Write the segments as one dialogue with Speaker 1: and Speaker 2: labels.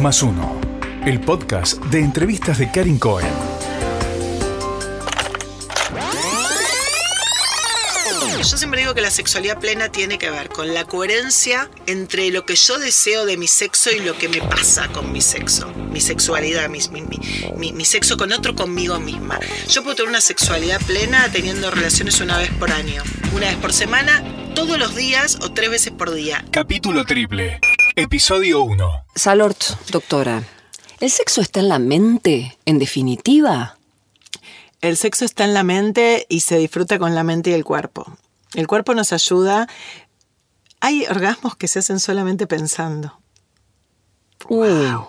Speaker 1: Más uno. El podcast de entrevistas de Karin Cohen.
Speaker 2: Yo siempre digo que la sexualidad plena tiene que ver con la coherencia entre lo que yo deseo de mi sexo y lo que me pasa con mi sexo. Mi sexualidad, mi, mi- mi- mi- mi sexo con otro, conmigo misma. Yo puedo tener una sexualidad plena teniendo relaciones una vez por año, una vez por semana, todos los días o tres veces por día.
Speaker 1: Capítulo triple. Episodio 1.
Speaker 3: Salort, doctora. ¿El sexo está en la mente, en definitiva?
Speaker 2: El sexo está en la mente y se disfruta con la mente y el cuerpo. El cuerpo nos ayuda. Hay orgasmos que se hacen solamente pensando.
Speaker 3: Uh,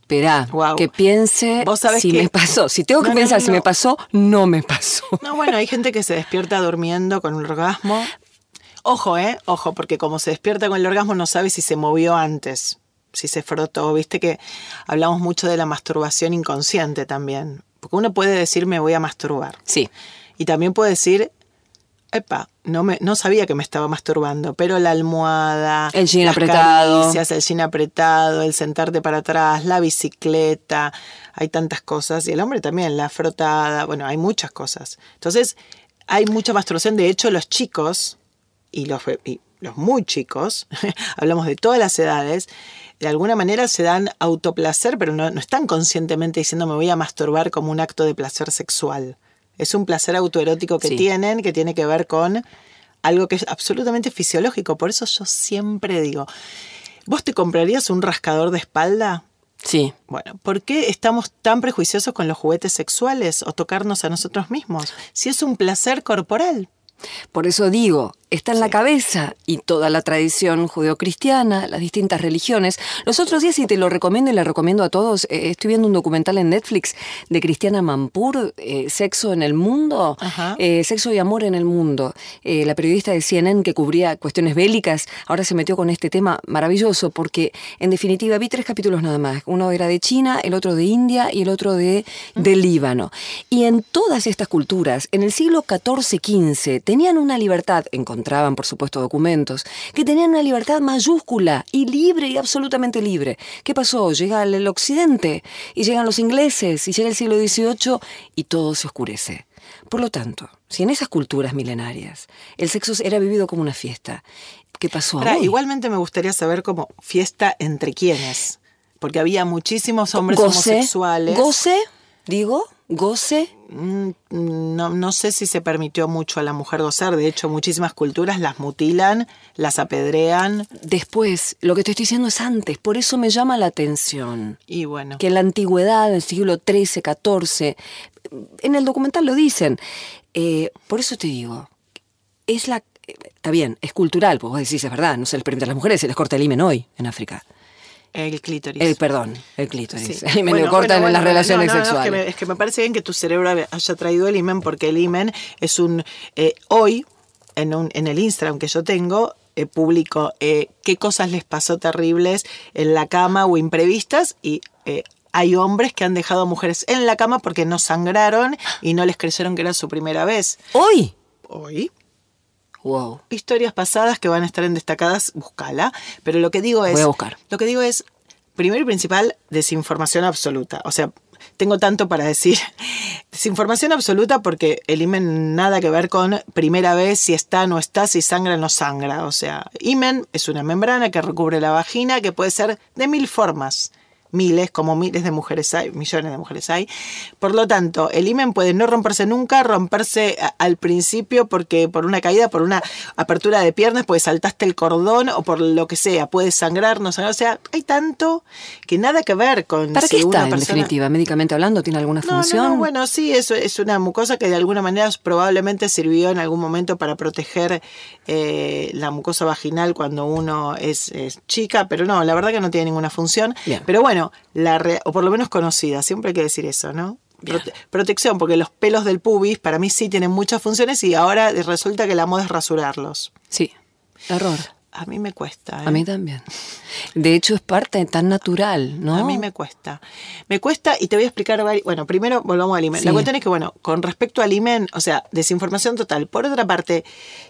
Speaker 3: Esperá,
Speaker 2: Wow.
Speaker 3: que piense
Speaker 2: Vos sabés
Speaker 3: si
Speaker 2: que-
Speaker 3: me pasó. Si tengo que
Speaker 2: No,
Speaker 3: pensar
Speaker 2: no,
Speaker 3: si me pasó, no me pasó.
Speaker 2: No, bueno, hay gente que se despierta durmiendo con un orgasmo. Ojo, ¿eh? Ojo, porque como se despierta con el orgasmo no sabe si se movió antes, si se frotó. Viste que hablamos mucho de la masturbación inconsciente también. Porque uno puede decir me voy a masturbar.
Speaker 3: Sí.
Speaker 2: Y también puede decir, epa, no, me, no sabía que me estaba masturbando, pero la almohada,
Speaker 3: El jean
Speaker 2: las
Speaker 3: apretado.
Speaker 2: caricias, el jean apretado, el sentarte para atrás, la bicicleta, hay tantas cosas. Y el hombre también, la frotada, bueno, hay muchas cosas. Entonces, hay mucha masturbación. De hecho, los chicos, y los, y los muy chicos, hablamos de todas las edades, de alguna manera se dan autoplacer, pero no, no están conscientemente diciendo me voy a masturbar como un acto de placer sexual. Es un placer autoerótico que
Speaker 3: Sí.
Speaker 2: tienen, que tiene que ver con algo que es absolutamente fisiológico. Por eso yo siempre digo, ¿vos te comprarías un rascador de espalda?
Speaker 3: Sí.
Speaker 2: Bueno, ¿por qué estamos tan prejuiciosos con los juguetes sexuales o tocarnos a nosotros mismos? Si es un placer corporal.
Speaker 3: Por eso digo, está en la cabeza y toda la tradición judeocristiana, las distintas religiones. Los otros días, y te lo recomiendo y le recomiendo a todos, eh, estoy viendo un documental en Netflix de Cristiana Mampur, eh, Sexo en el Mundo, eh, Sexo y Amor en el Mundo. La periodista de CNN que cubría cuestiones bélicas, ahora se metió con este tema maravilloso porque, en definitiva, vi tres capítulos nada más. Uno era de China, el otro de India y el otro de, de Líbano. Y en todas estas culturas, en el siglo XIV-XV, tenían una libertad, encontraban por supuesto documentos, que tenían una libertad mayúscula y libre y absolutamente libre. ¿Qué pasó? Llega el, el occidente y llegan los ingleses y llega el siglo XVIII y todo se oscurece. Por lo tanto, si en esas culturas milenarias el sexo era vivido como una fiesta, ¿qué pasó
Speaker 2: Ahora, igualmente me gustaría saber cómo fiesta entre quiénes. Porque había muchísimos hombres
Speaker 3: goce,
Speaker 2: homosexuales.
Speaker 3: goce, digo, goce.
Speaker 2: Mm, No, no sé si se permitió mucho a la mujer gozar. De hecho, muchísimas culturas las mutilan, las apedrean.
Speaker 3: Después, lo que te estoy diciendo es antes, por eso me llama la atención.
Speaker 2: Y bueno,
Speaker 3: que en la antigüedad, en el siglo XIII, XIV, en el documental lo dicen. Eh, por eso te digo, es la. eh, Está bien, es cultural, pues vos decís, es verdad, no se les permite a las mujeres, se les corta el himen hoy en África.
Speaker 2: El clítoris.
Speaker 3: El, perdón, el clítoris.
Speaker 2: Sí.
Speaker 3: El himen
Speaker 2: Bueno,
Speaker 3: lo cortan
Speaker 2: bueno,
Speaker 3: en las relaciones
Speaker 2: no, no, no,
Speaker 3: sexuales.
Speaker 2: es, que me, es que me parece bien que tu cerebro haya traído el imen, porque el imen es un. eh, hoy, en, un, en el Instagram que yo tengo, eh, publico eh, qué cosas les pasó terribles en la cama o imprevistas y. eh, hay hombres que han dejado a mujeres en la cama porque no sangraron y no les creyeron que era su primera vez.
Speaker 3: ¿Hoy?
Speaker 2: Hoy,
Speaker 3: Wow.
Speaker 2: historias pasadas que van a estar en destacadas, búscala. Pero lo que digo es.
Speaker 3: Voy a buscar.
Speaker 2: Lo que digo es, primero y principal, desinformación absoluta. O sea, tengo tanto para decir. Desinformación absoluta porque el imen nada que ver con primera vez, si está, no está, si sangra, no sangra. O sea, imen es una membrana que recubre la vagina que puede ser de mil formas. Miles, como miles de mujeres hay, millones de mujeres hay. Por lo tanto, el himen puede no romperse nunca, romperse a- al principio porque por una caída, por una apertura de piernas, porque saltaste el cordón o por lo que sea, puede sangrar, no sangrar. O sea, hay tanto que nada que ver con
Speaker 3: ¿Para
Speaker 2: si
Speaker 3: qué
Speaker 2: una
Speaker 3: está, en definitiva? ¿Médicamente hablando tiene alguna función?
Speaker 2: no, no, bueno, sí, eso es una mucosa que de alguna manera probablemente sirvió en algún momento para proteger eh, la mucosa vaginal cuando uno es, es chica, pero no, la verdad que no tiene ninguna función.
Speaker 3: Bien.
Speaker 2: Pero bueno, la re- o por lo menos conocida, siempre hay que decir eso, ¿no? Prote- protección, porque los pelos del pubis para mí sí tienen muchas funciones y ahora resulta que la moda es rasurarlos.
Speaker 3: Sí, error.
Speaker 2: A mí me cuesta. ¿eh?
Speaker 3: A mí también. De hecho, es parte tan natural, ¿no?
Speaker 2: A mí me cuesta. Me cuesta y te voy a explicar. Bueno, primero volvamos al imen.
Speaker 3: Sí.
Speaker 2: La cuestión es que, bueno, con respecto al imen, o sea, desinformación total. Por otra parte,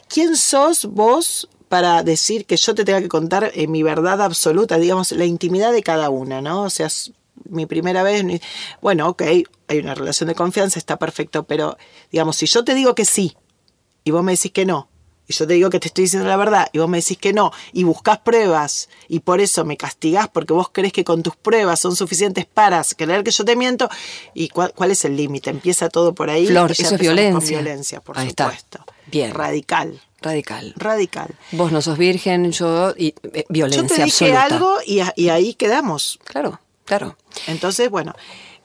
Speaker 2: ¿quién sos vos para decir que yo te tenga que contar eh, mi verdad absoluta, digamos, la intimidad de cada una, ¿no? O sea, es mi primera vez, bueno, ok, hay una relación de confianza, está perfecto, pero, digamos, si yo te digo que sí y vos me decís que no, y yo te digo que te estoy diciendo la verdad, y vos me decís que no, y buscás pruebas, y por eso me castigás porque vos crees que con tus pruebas son suficientes para creer que yo te miento, ¿y cuál, cuál es el límite? Empieza todo por ahí.
Speaker 3: Flor, eso es
Speaker 2: empezamos con
Speaker 3: violencia.
Speaker 2: violencia, por
Speaker 3: Ahí está.
Speaker 2: supuesto.
Speaker 3: Bien.
Speaker 2: Radical,
Speaker 3: Radical.
Speaker 2: radical.
Speaker 3: Vos no sos virgen, yo... Y, eh, violencia
Speaker 2: Yo te dije
Speaker 3: absoluta.
Speaker 2: algo y, a- y ahí quedamos.
Speaker 3: Claro, claro.
Speaker 2: Entonces, bueno,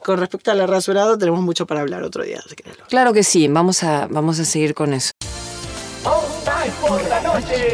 Speaker 2: con respecto al rasurado tenemos mucho para hablar otro día. si.
Speaker 3: Claro que sí, vamos a, vamos a seguir con eso.
Speaker 4: Por la noche.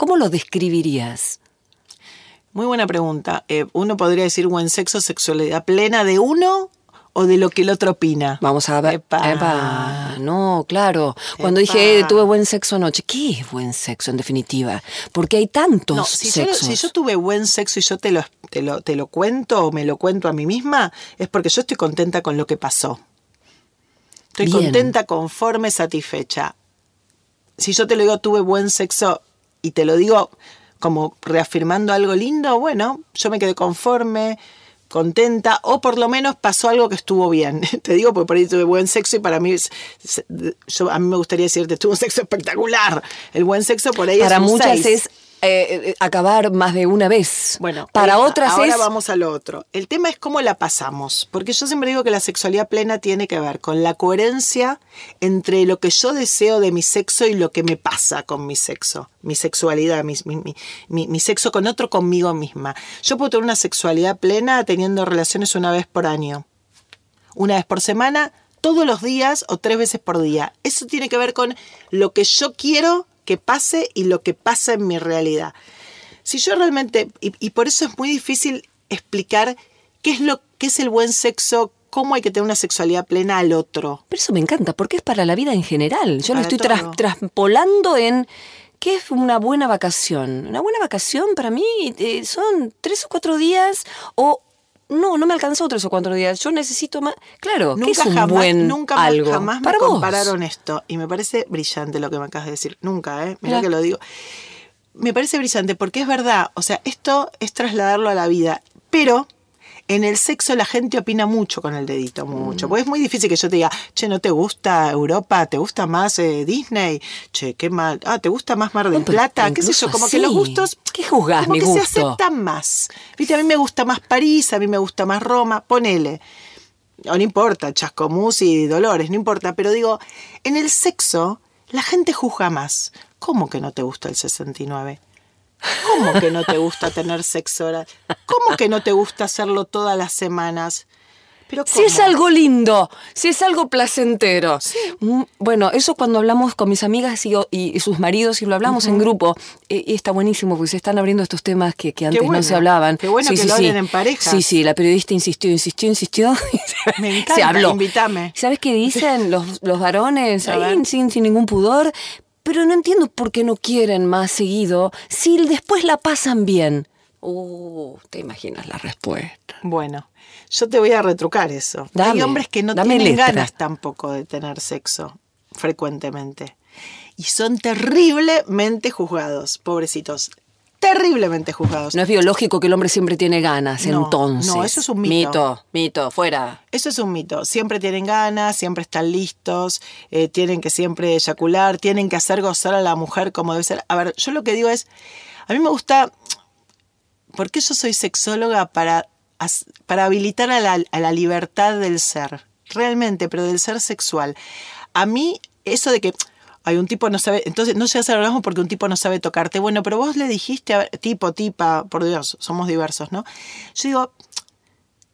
Speaker 3: ¿Cómo lo describirías?
Speaker 2: Muy buena pregunta. Eh, uno podría decir buen sexo, sexualidad plena de uno o de lo que el otro opina.
Speaker 3: Vamos a ver.
Speaker 2: Epa.
Speaker 3: Epa, No, claro. Cuando dije eh, tuve buen sexo anoche, ¿qué es buen sexo en definitiva? Porque hay tantos
Speaker 2: No, si yo,
Speaker 3: sexos.
Speaker 2: si yo tuve buen sexo y yo te lo, te, lo, te lo cuento o me lo cuento a mí misma, es porque yo estoy contenta con lo que pasó. Estoy
Speaker 3: Bien.
Speaker 2: contenta, conforme, satisfecha. Si yo te lo digo, tuve buen sexo y te lo digo como reafirmando algo lindo, bueno, yo me quedé conforme, contenta, o por lo menos pasó algo que estuvo bien. Te digo, porque por ahí tuve buen sexo y para mí, yo, a mí me gustaría decirte, tuve un sexo espectacular. El buen sexo por ahí
Speaker 3: Para
Speaker 2: es un
Speaker 3: muchas
Speaker 2: seis.
Speaker 3: es eh, eh, acabar más de una vez.
Speaker 2: Bueno,
Speaker 3: para
Speaker 2: está.
Speaker 3: otras
Speaker 2: ahora
Speaker 3: es
Speaker 2: vamos a lo otro. El tema es cómo la pasamos, porque yo siempre digo que la sexualidad plena tiene que ver con la coherencia entre lo que yo deseo de mi sexo y lo que me pasa con mi sexo, mi sexualidad, mi, mi- mi- mi- mi sexo con otro, conmigo misma. Yo puedo tener una sexualidad plena teniendo relaciones una vez por año, una vez por semana, todos los días o tres veces por día. Eso tiene que ver con lo que yo quiero que pase y lo que pasa en mi realidad. Si yo realmente, y, y por eso es muy difícil explicar qué es lo qué es el buen sexo, cómo hay que tener una sexualidad plena al otro.
Speaker 3: Pero eso me encanta, porque es para la vida en general. Yo lo estoy traspolando en qué es una buena vacación. Una buena vacación para mí eh, son tres o cuatro días o no, no me alcanzó tres o cuatro días. Yo necesito más. Claro, ¿qué es
Speaker 2: Nunca
Speaker 3: un
Speaker 2: jamás,
Speaker 3: buen
Speaker 2: nunca
Speaker 3: algo?
Speaker 2: jamás me
Speaker 3: vos.
Speaker 2: compararon esto. Y me parece brillante lo que me acabas de decir. Nunca, ¿eh? Mira que lo digo. Me parece brillante porque es verdad. O sea, esto es trasladarlo a la vida. Pero en el sexo la gente opina mucho con el dedito, mucho.
Speaker 3: Mm.
Speaker 2: Porque es muy difícil que yo te diga, che, ¿no te gusta Europa? ¿Te gusta más eh, Disney? Che, qué mal. Ah, ¿te gusta más Mar del
Speaker 3: No,
Speaker 2: Plata? ¿Qué sé yo? Como
Speaker 3: así.
Speaker 2: que los gustos...
Speaker 3: ¿Qué juzgás
Speaker 2: como
Speaker 3: mi
Speaker 2: que
Speaker 3: gusto?
Speaker 2: se aceptan más. Viste, a mí me gusta más París, a mí me gusta más Roma. Ponele. O no importa, Chascomús y Dolores, no importa. Pero digo, en el sexo, la gente juzga más. ¿Cómo que no te gusta el 69? ¿Cómo que no te gusta tener sexo oral? ¿Cómo que no te gusta hacerlo todas las semanas? Pero
Speaker 3: Si es algo lindo, si es algo placentero. Mm, Bueno, eso cuando hablamos con mis amigas y, sus maridos y lo hablamos en grupo, y está buenísimo porque se están abriendo estos temas que, que antes
Speaker 2: bueno,
Speaker 3: no se hablaban.
Speaker 2: qué bueno que lo hablen en pareja.
Speaker 3: Sí, sí, la periodista insistió, insistió, insistió.
Speaker 2: Me
Speaker 3: se
Speaker 2: encanta,
Speaker 3: habló.
Speaker 2: invítame.
Speaker 3: ¿Sabes qué dicen los, los varones ahí, sin, sin ningún pudor? Pero no entiendo por qué no quieren más seguido si después la pasan bien. Uh, te imaginas la respuesta.
Speaker 2: Bueno, yo te voy a retrucar eso. Hay hombres que no tienen
Speaker 3: letra.
Speaker 2: ganas tampoco de tener sexo frecuentemente. Y son terriblemente juzgados, pobrecitos. Terriblemente juzgados.
Speaker 3: No es biológico que el hombre siempre tiene ganas,
Speaker 2: No,
Speaker 3: entonces.
Speaker 2: no, eso es un mito.
Speaker 3: Mito, mito, fuera.
Speaker 2: Eso es un mito. Siempre tienen ganas, siempre están listos, eh, tienen que siempre eyacular, tienen que hacer gozar a la mujer como debe ser. A ver, yo lo que digo es, a mí me gusta, porque yo soy sexóloga para, para habilitar a la, a la libertad del ser, realmente, pero del ser sexual. A mí, eso de que hay un tipo no sabe, entonces no llegas al orgasmo porque un tipo no sabe tocarte. Bueno, pero vos le dijiste, a tipo, tipa, por Dios, somos diversos, ¿no? Yo digo,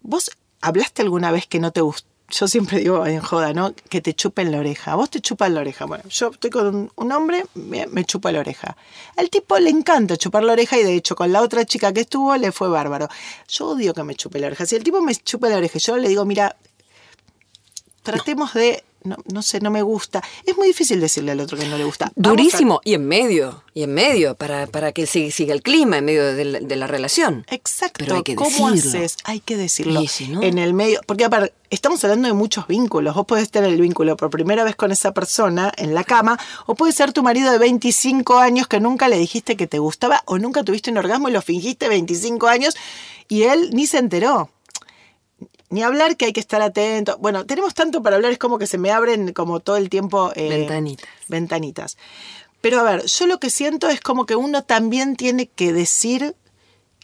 Speaker 2: ¿Vos hablaste alguna vez que no te gustó? Yo siempre digo en joda, ¿no? Que te chupen la oreja. Vos te chupan la oreja. Bueno, yo estoy con un, hombre, me, chupa la oreja. Al tipo le encanta chupar la oreja y de hecho con la otra chica que estuvo le fue bárbaro. Yo odio que me chupe la oreja. Si el tipo me chupa la oreja yo le digo, mira, tratemos de, no, no sé, no me gusta. Es muy difícil decirle al otro que no le gusta. Vamos a-
Speaker 3: Durísimo. Y en medio, y en medio, para, para que siga, siga el clima en medio de la, de la relación.
Speaker 2: Exacto.
Speaker 3: Pero hay que
Speaker 2: ¿Cómo
Speaker 3: decirlo.
Speaker 2: haces? Hay que decirlo.
Speaker 3: Y si no-
Speaker 2: En el medio. Porque aparte, estamos hablando de muchos vínculos. Vos podés tener el vínculo por primera vez con esa persona en la cama, o puede ser tu marido de 25 años que nunca le dijiste que te gustaba, o nunca tuviste un orgasmo y lo fingiste 25 años y él ni se enteró. Ni hablar que hay que estar atento. Bueno, tenemos tanto para hablar, es como que se me abren como todo el tiempo. eh,
Speaker 3: Ventanitas.
Speaker 2: Ventanitas. Pero a ver, yo lo que siento es como que uno también tiene que decir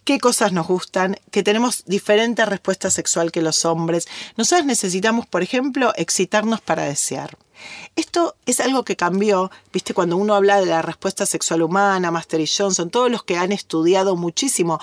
Speaker 2: qué cosas nos gustan, que tenemos diferente respuesta sexual que los hombres. Nosotros necesitamos, por ejemplo, excitarnos para desear. Esto es algo que cambió, viste, cuando uno habla de la respuesta sexual humana, Master y Johnson, todos los que han estudiado muchísimo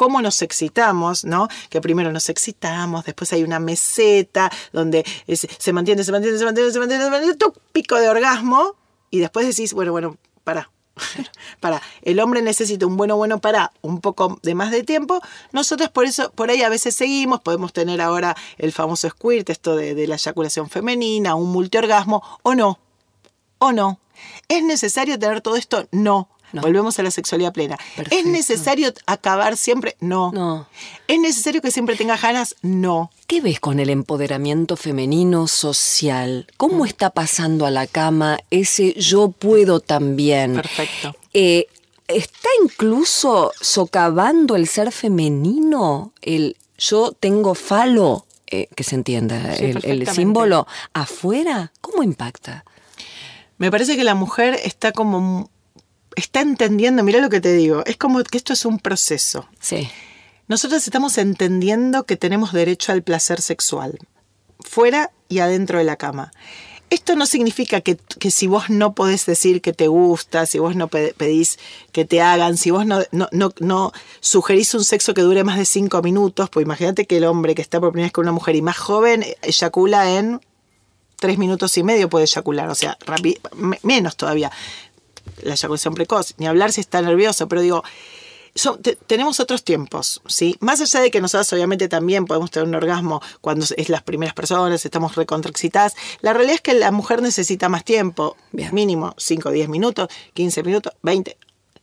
Speaker 2: cómo nos excitamos, ¿no? Que primero nos excitamos, después hay una meseta donde se mantiene, se mantiene, se mantiene, se mantiene, se mantiene, pico de orgasmo y después decís, bueno, bueno, para. para, el hombre necesita un bueno, bueno para un poco de más de tiempo. Nosotros por eso, por ahí a veces seguimos, podemos tener ahora el famoso squirt, esto de, de la eyaculación femenina, un multiorgasmo, o no, o no. ¿Es necesario tener todo esto? No.
Speaker 3: No.
Speaker 2: Volvemos a la sexualidad plena. ¿Es necesario acabar siempre? No.
Speaker 3: No.
Speaker 2: ¿Es necesario que siempre tenga ganas? No.
Speaker 3: ¿Qué ves con el empoderamiento femenino social? ¿Cómo está pasando a la cama ese yo puedo también?
Speaker 2: Perfecto.
Speaker 3: Eh, ¿Está incluso socavando el ser femenino? El yo tengo falo, eh, que se entienda,
Speaker 2: Sí,
Speaker 3: el- símbolo afuera. ¿Cómo impacta?
Speaker 2: Me parece que la mujer está como. Está entendiendo, mira lo que te digo, es como que esto es un proceso.
Speaker 3: Sí.
Speaker 2: Nosotros estamos entendiendo que tenemos derecho al placer sexual, fuera y adentro de la cama. Esto no significa que, que si vos no podés decir que te gusta, si vos no pe- pedís que te hagan, si vos no, no, no, no sugerís un sexo que dure más de cinco minutos, pues imagínate que el hombre que está por primera vez con una mujer y más joven eyacula en tres minutos y medio puede eyacular, o sea, menos todavía la eyaculación precoz, ni hablar si está nervioso, pero digo, son- te- tenemos otros tiempos, ¿sí? Más allá de que nosotros obviamente también podemos tener un orgasmo cuando es las primeras personas, estamos recontraexcitadas, la realidad es que la mujer necesita más tiempo,
Speaker 3: Bien.
Speaker 2: mínimo 5, 10 minutos, 15 minutos, 20,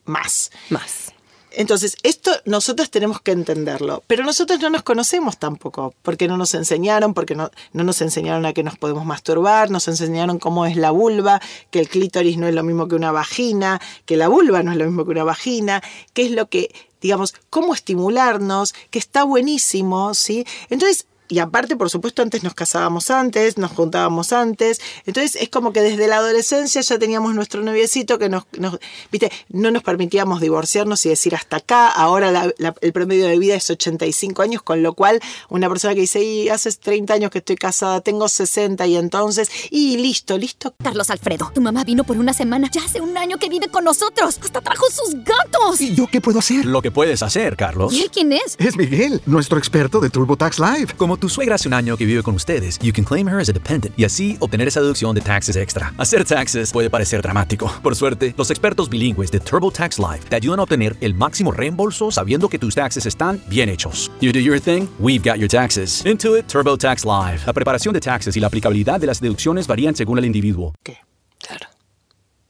Speaker 2: más.
Speaker 3: Más.
Speaker 2: Entonces, esto nosotros tenemos que entenderlo, pero nosotros no nos conocemos tampoco, porque no nos enseñaron, porque no, no nos enseñaron a que nos podemos masturbar, nos enseñaron cómo es la vulva, que el clítoris no es lo mismo que una vagina, que la vulva no es lo mismo que una vagina, qué es lo que, digamos, cómo estimularnos, que está buenísimo, ¿sí? Entonces, y aparte, por supuesto, antes nos casábamos antes, nos juntábamos antes. Entonces es como que desde la adolescencia ya teníamos nuestro noviecito que nos, nos- viste, no nos permitíamos divorciarnos y decir hasta acá. Ahora la- la- el promedio de vida es 85 años, con lo cual una persona que dice, y hace 30 años que estoy casada, tengo 60 y entonces, y listo, listo.
Speaker 5: Carlos Alfredo, tu mamá vino por una semana. Ya hace un año que vive con nosotros. Hasta trajo sus gatos.
Speaker 6: ¿Y yo qué puedo hacer?
Speaker 7: Lo que puedes hacer, Carlos.
Speaker 5: ¿Y él quién es?
Speaker 6: Es Miguel, nuestro experto de TurboTax Live.
Speaker 7: Como tu suegra hace un año que vive con ustedes, you can claim her as a dependent y así obtener esa deducción de taxes extra. Hacer taxes puede parecer dramático. Por suerte, los expertos bilingües de TurboTax Live te ayudan a obtener el máximo reembolso sabiendo que tus taxes están bien hechos. You do your thing, we've got your taxes. Intuit TurboTax Live. La preparación de taxes y la aplicabilidad de las deducciones varían según el individuo.
Speaker 2: ¿Qué?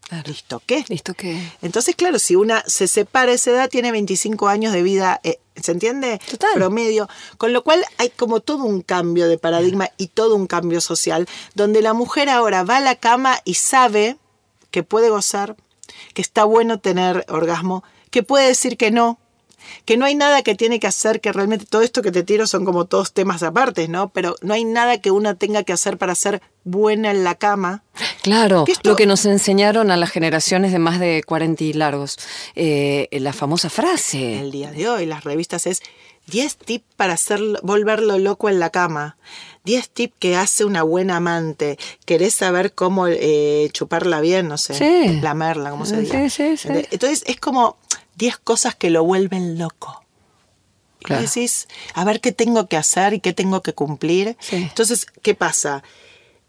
Speaker 3: Claro.
Speaker 2: ¿Listo qué?
Speaker 3: ¿Listo qué?
Speaker 2: Entonces, claro, si una se separa a esa edad, tiene 25 años de vida, eh, ¿se entiende?
Speaker 3: Total.
Speaker 2: Promedio. Con lo cual hay como todo un cambio de paradigma y todo un cambio social, donde la mujer ahora va a la cama y sabe que puede gozar, que está bueno tener orgasmo, que puede decir que no, que no hay nada que tiene que hacer, que realmente todo esto que te tiro son como todos temas aparte, ¿no? Pero no hay nada que una tenga que hacer para ser buena en la cama.
Speaker 3: Claro,
Speaker 2: Que esto-
Speaker 3: lo que nos enseñaron a las generaciones de más de 40 y largos, eh, la famosa frase.
Speaker 2: el día de hoy, las revistas es 10 tips para hacerlo, volverlo loco en la cama. 10 tips que hace una buena amante. ¿Querés saber cómo eh, chuparla bien? No sé.
Speaker 3: Sí.
Speaker 2: Lamerla, como se
Speaker 3: Sí,
Speaker 2: diga.
Speaker 3: sí, sí.
Speaker 2: Entonces es como 10 cosas que lo vuelven loco. Y decís, a ver qué tengo que hacer y qué tengo que cumplir.
Speaker 3: Sí.
Speaker 2: Entonces, ¿qué pasa?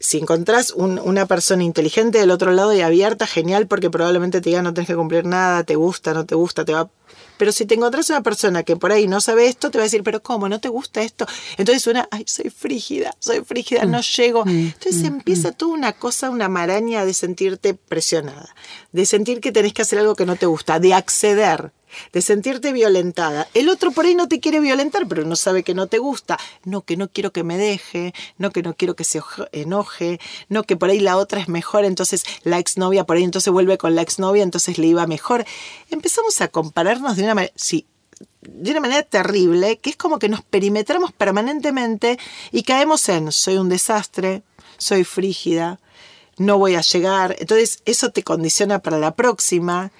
Speaker 2: Si encontrás un- una persona inteligente del otro lado y abierta, genial, porque probablemente te diga no tenés que cumplir nada, te gusta, no te gusta, te va... Pero si te encontrás una persona que por ahí no sabe esto, te va a decir, pero ¿cómo? ¿No te gusta esto? Entonces una, ay, soy frígida, soy frígida, no llego. Entonces empieza toda una cosa, una maraña de sentirte presionada, de sentir que tenés que hacer algo que no te gusta, de acceder de sentirte violentada. El otro por ahí no te quiere violentar, pero no sabe que no te gusta. No, que no quiero que me deje, no, que no quiero que se oje- enoje, no, que por ahí la otra es mejor, entonces la exnovia por ahí entonces vuelve con la exnovia, entonces le iba mejor. Empezamos a compararnos de una manera, de una manera terrible, que es como que nos perimetramos permanentemente y caemos en soy un desastre, soy frígida, no voy a llegar. Entonces eso te condiciona para la próxima.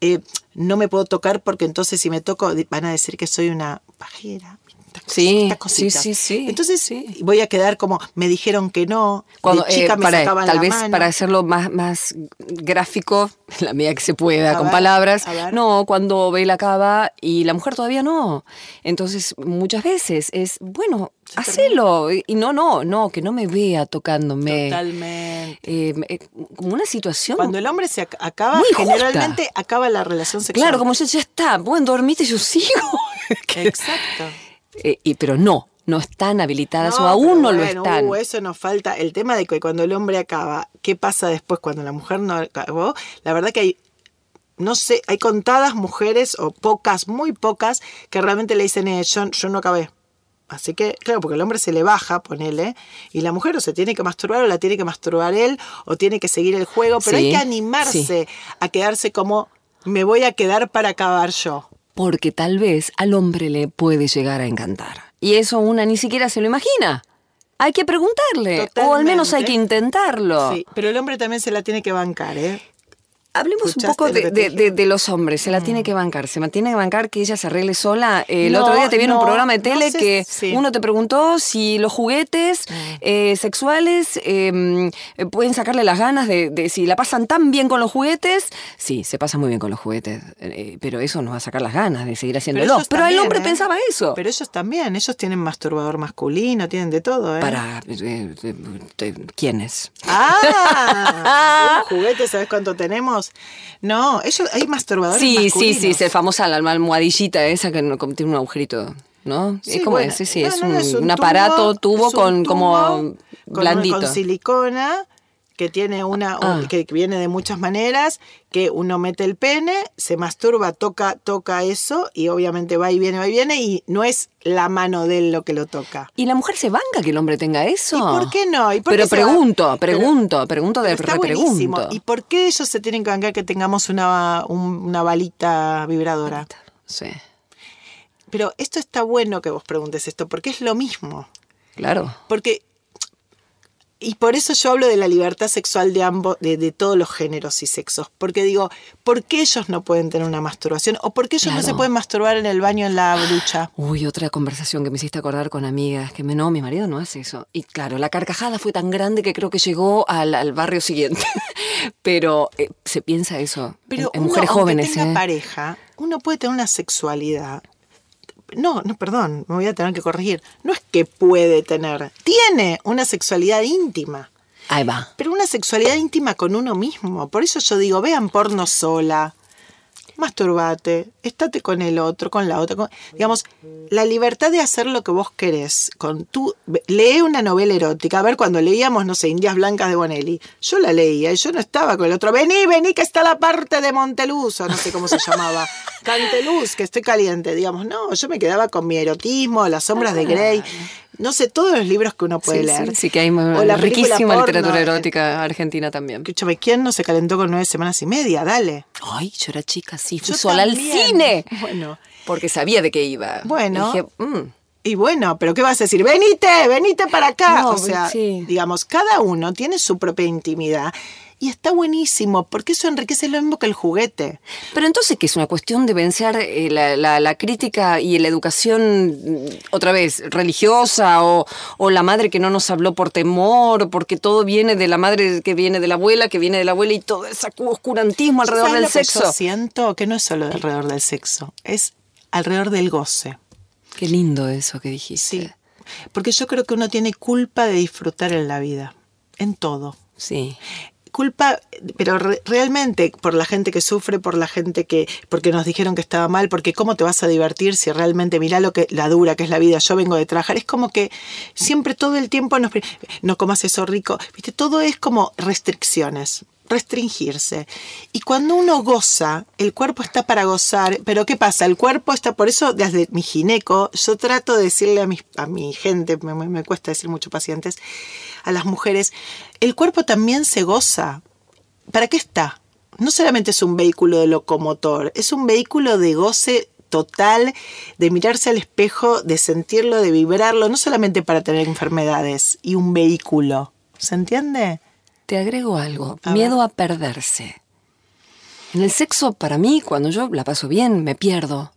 Speaker 2: Eh, no me puedo tocar porque entonces si me toco van a decir que soy una pajera.
Speaker 3: Sí, sí, sí, sí,
Speaker 2: Entonces
Speaker 3: sí.
Speaker 2: voy a quedar como me dijeron que no.
Speaker 3: Cuando,
Speaker 2: de chica
Speaker 3: eh,
Speaker 2: me
Speaker 3: para,
Speaker 2: sacaban
Speaker 3: tal
Speaker 2: la
Speaker 3: vez
Speaker 2: mano.
Speaker 3: para hacerlo más, más gráfico, en la medida que se pueda,
Speaker 2: A
Speaker 3: con
Speaker 2: ver,
Speaker 3: palabras. No, cuando ve la cava y la mujer todavía no. Entonces, muchas veces es, bueno, hacelo. Y no, no, no, que no me vea tocándome.
Speaker 2: Totalmente.
Speaker 3: Eh, eh, como una situación.
Speaker 2: Cuando el hombre se ac- acaba,
Speaker 3: Muy justa.
Speaker 2: generalmente acaba la relación sexual.
Speaker 3: Claro, como yo ya está, bueno, dormite, yo sigo.
Speaker 2: Exacto.
Speaker 3: Eh, y, pero no, no están habilitadas o
Speaker 2: No,
Speaker 3: aún
Speaker 2: pero
Speaker 3: no lo están.
Speaker 2: uh, eso nos falta. El tema de que cuando el hombre acaba, ¿qué pasa después cuando la mujer no acabó? La verdad que hay, no sé, hay contadas mujeres o pocas, muy pocas, que realmente le dicen, eh, yo, yo no acabé. Así que, claro, porque el hombre se le baja, ponele, y la mujer o se tiene que masturbar o la tiene que masturbar él, o tiene que seguir el juego, pero
Speaker 3: Sí,
Speaker 2: hay que animarse a quedarse como, me voy a quedar para acabar yo.
Speaker 3: Porque tal vez al hombre le puede llegar a encantar. Y eso una ni siquiera se lo imagina. Hay que preguntarle, o al menos hay que intentarlo.
Speaker 2: Sí, pero el hombre también se la tiene que bancar, ¿eh?
Speaker 3: Hablemos un
Speaker 2: ¿Escuchaste
Speaker 3: poco de?
Speaker 2: Mm.
Speaker 3: los hombres. Se la tiene que bancar. Se tiene que bancar que ella se arregle sola. El
Speaker 2: No,
Speaker 3: otro día te viene un programa de
Speaker 2: no
Speaker 3: tele
Speaker 2: sé
Speaker 3: que uno te preguntó si los juguetes
Speaker 2: Mm.
Speaker 3: eh, sexuales eh, eh, pueden sacarle las ganas de, si la pasan tan bien con los juguetes. Sí, se pasa muy bien con los juguetes. eh, pero eso nos va a sacar las ganas de seguir haciéndolo. Pero,
Speaker 2: ellos
Speaker 3: el hombre pensaba eso.
Speaker 2: Pero ellos también, ellos tienen masturbador masculino, tienen de todo, ¿eh?
Speaker 3: Para. ¿Quiénes?
Speaker 2: ¡Ah! Un juguete, ¿sabes cuánto tenemos? No, ellos hay masturbadores
Speaker 3: Sí, sí,
Speaker 2: masculinos.
Speaker 3: sí, es famosa la almohadillita esa que no- tiene un agujerito, ¿no?
Speaker 2: Sí,
Speaker 3: es como
Speaker 2: bueno,
Speaker 3: ese, sí,
Speaker 2: no,
Speaker 3: es, un,
Speaker 2: no, es
Speaker 3: un aparato, tubo,
Speaker 2: es un
Speaker 3: con
Speaker 2: tubo
Speaker 3: como
Speaker 2: con-
Speaker 3: blandito.
Speaker 2: Con silicona que tiene una
Speaker 3: Ah.
Speaker 2: que viene de muchas maneras, que uno mete el pene, se masturba, toca toca eso y obviamente va y viene, va y viene y no es la mano de él lo que lo toca.
Speaker 3: ¿Y la mujer se banca que el hombre tenga eso?
Speaker 2: ¿Y por qué no? ¿Y por
Speaker 3: Pero
Speaker 2: qué va-
Speaker 3: pregunto,
Speaker 2: Pero-
Speaker 3: pregunto, pregunto de
Speaker 2: Pero está buenísimo.
Speaker 3: repregunto.
Speaker 2: ¿Y por qué ellos se tienen que bancar que tengamos una, un- una balita vibradora?
Speaker 3: Sí,
Speaker 2: Pero esto está bueno que vos preguntes esto, porque es lo mismo.
Speaker 3: claro.
Speaker 2: Porque. Y por eso yo hablo de la libertad sexual de ambos, de, de todos los géneros y sexos. Porque digo, ¿por qué ellos no pueden tener una masturbación? ¿O por qué ellos no se pueden masturbar en el baño, en la ducha?
Speaker 3: Uy, otra conversación que me hiciste acordar con amigas, que me, no, mi marido no hace eso. Y claro, la carcajada fue tan grande que creo que llegó al, al barrio siguiente. Pero eh, se piensa eso
Speaker 2: Pero
Speaker 3: en, en
Speaker 2: uno,
Speaker 3: mujeres jóvenes.
Speaker 2: tenga
Speaker 3: ¿eh?
Speaker 2: pareja, uno puede tener una sexualidad. No, no, perdón, me voy a tener que corregir. No es que puede tener, tiene una sexualidad íntima.
Speaker 3: Ahí va.
Speaker 2: Pero una sexualidad íntima con uno mismo. Por eso yo digo, vean porno sola. Masturbate, estate con el otro, con la otra. con- digamos, la libertad de hacer lo que vos querés. Con tu, lee una novela erótica. A ver, cuando leíamos, no sé, Indias Blancas de Bonelli, yo la leía y yo no estaba con el otro. Vení, vení, que está la parte de Monteluz, o no sé cómo se llamaba. Canteluz, que estoy caliente. Digamos, no, yo me quedaba con mi erotismo, las sombras de Grey. No sé, todos los libros que uno puede
Speaker 3: Sí,
Speaker 2: leer.
Speaker 3: sí, sí que hay
Speaker 2: O la
Speaker 3: riquísima
Speaker 2: porno,
Speaker 3: literatura
Speaker 2: eh,
Speaker 3: erótica argentina también.
Speaker 2: Escúchame, ¿quién no se calentó con nueve semanas y media? Dale.
Speaker 3: Ay, yo era chica, sí, fui
Speaker 2: Yo
Speaker 3: sola al cine.
Speaker 2: Bueno.
Speaker 3: Porque sabía de qué iba.
Speaker 2: Bueno.
Speaker 3: Dije, mm,
Speaker 2: Y bueno, pero ¿qué vas a decir? Venite, venite para acá.
Speaker 3: No,
Speaker 2: o sea,
Speaker 3: sí.
Speaker 2: digamos, cada uno tiene su propia intimidad y está buenísimo porque eso enriquece lo mismo que el juguete.
Speaker 3: Pero entonces, ¿qué es una cuestión de vencer eh, la, la- la crítica y la educación, mm, otra vez, religiosa o, o la madre que no nos habló por temor, porque todo viene de la madre que viene de la abuela, que viene de la abuela y todo ese oscurantismo alrededor
Speaker 2: ¿Sabes
Speaker 3: del
Speaker 2: lo que
Speaker 3: sexo?
Speaker 2: Yo siento que no es solo alrededor del sexo, es alrededor del goce.
Speaker 3: Qué lindo eso que dijiste.
Speaker 2: Sí. Porque yo creo que uno tiene culpa de disfrutar en la vida, en todo.
Speaker 3: Sí.
Speaker 2: Culpa, pero re- realmente por la gente que sufre, por la gente que, porque nos dijeron que estaba mal, porque cómo te vas a divertir si realmente mirá lo que, la dura que es la vida, yo vengo de trabajar, es como que siempre todo el tiempo nos, no comas eso rico, viste, todo es como restricciones restringirse. Y cuando uno goza, el cuerpo está para gozar, pero ¿qué pasa? El cuerpo está, por eso desde mi gineco, yo trato de decirle a mi, a mi gente, me, me- cuesta decir mucho pacientes, a las mujeres, el cuerpo también se goza. ¿Para qué está? No solamente es un vehículo de locomotor, es un vehículo de goce total, de mirarse al espejo, de sentirlo, de vibrarlo, no solamente para tener enfermedades y un vehículo. ¿Se entiende?
Speaker 3: Te agrego algo,
Speaker 2: A
Speaker 3: miedo a perderse. En el sexo, para mí, cuando yo la paso bien, me pierdo.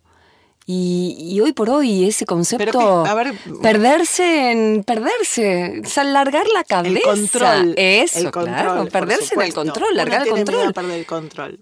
Speaker 3: Y, y hoy por hoy ese concepto,
Speaker 2: que- a ver-
Speaker 3: perderse en perderse, o sea, largar la cabeza.
Speaker 2: El control.
Speaker 3: Eso,
Speaker 2: el control,
Speaker 3: claro, perderse en el control,
Speaker 2: Uno
Speaker 3: largar el
Speaker 2: tiene miedo
Speaker 3: control.
Speaker 2: a perder el control.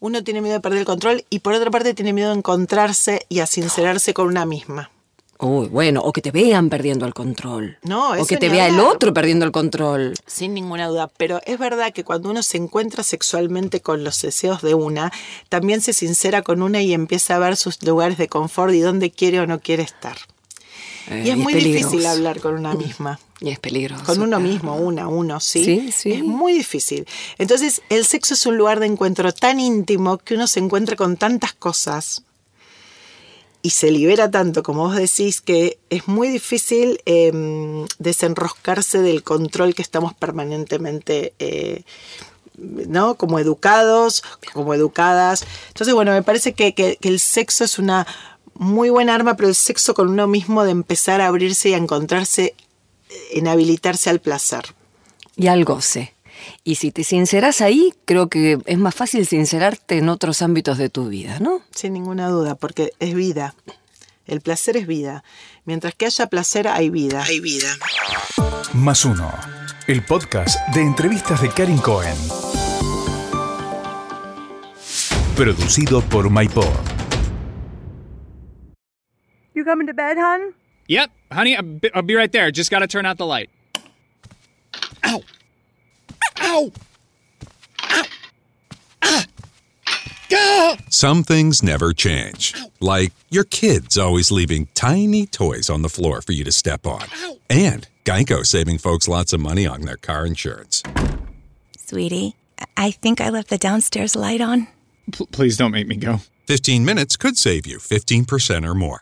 Speaker 2: Uno tiene miedo de perder el control y por otra parte tiene miedo a encontrarse y a sincerarse con una misma.
Speaker 3: Uy, bueno, o que te vean perdiendo el control.
Speaker 2: No,
Speaker 3: o que te vea el otro perdiendo el control.
Speaker 2: Sin ninguna duda, pero es verdad que cuando uno se encuentra sexualmente con los deseos de una, también se sincera con una y empieza a ver sus lugares de confort y dónde quiere o no quiere estar.
Speaker 3: Eh,
Speaker 2: y es muy difícil hablar con una misma.
Speaker 3: Y es peligroso.
Speaker 2: Con uno
Speaker 3: claro.
Speaker 2: mismo, una, uno, ¿sí?
Speaker 3: Sí, sí.
Speaker 2: Es muy difícil. Entonces, el sexo es un lugar de encuentro tan íntimo que uno se encuentra con tantas cosas y se libera tanto, como vos decís, que es muy difícil eh, desenroscarse del control que estamos permanentemente... eh, ¿no? Como educados, como educadas. Entonces, bueno, me parece que, que- que el sexo es una muy buena arma, pero el sexo con uno mismo de empezar a abrirse y a encontrarse, en habilitarse al placer.
Speaker 3: Y al goce. Y si te sinceras ahí, creo que es más fácil sincerarte en otros ámbitos de tu vida, ¿no?
Speaker 2: Sin ninguna duda, porque es vida. El placer es vida. Mientras que haya placer, hay vida. Hay vida.
Speaker 1: Más uno. El podcast de entrevistas de Karin Cohen. Producido por MyPod.
Speaker 8: You coming to bed, hon?
Speaker 9: Yep, honey, I'll be, right there. Just gotta turn out the light. Ow! Ow! Ow! Ah! Gah!
Speaker 10: Some things never change. Like your kids always leaving tiny toys on the floor for you to step on. And Geico saving folks lots of money on their car insurance.
Speaker 11: Sweetie, I think I left the downstairs light on.
Speaker 9: P- please don't make me go.
Speaker 10: 15 minutes could save you 15% or more.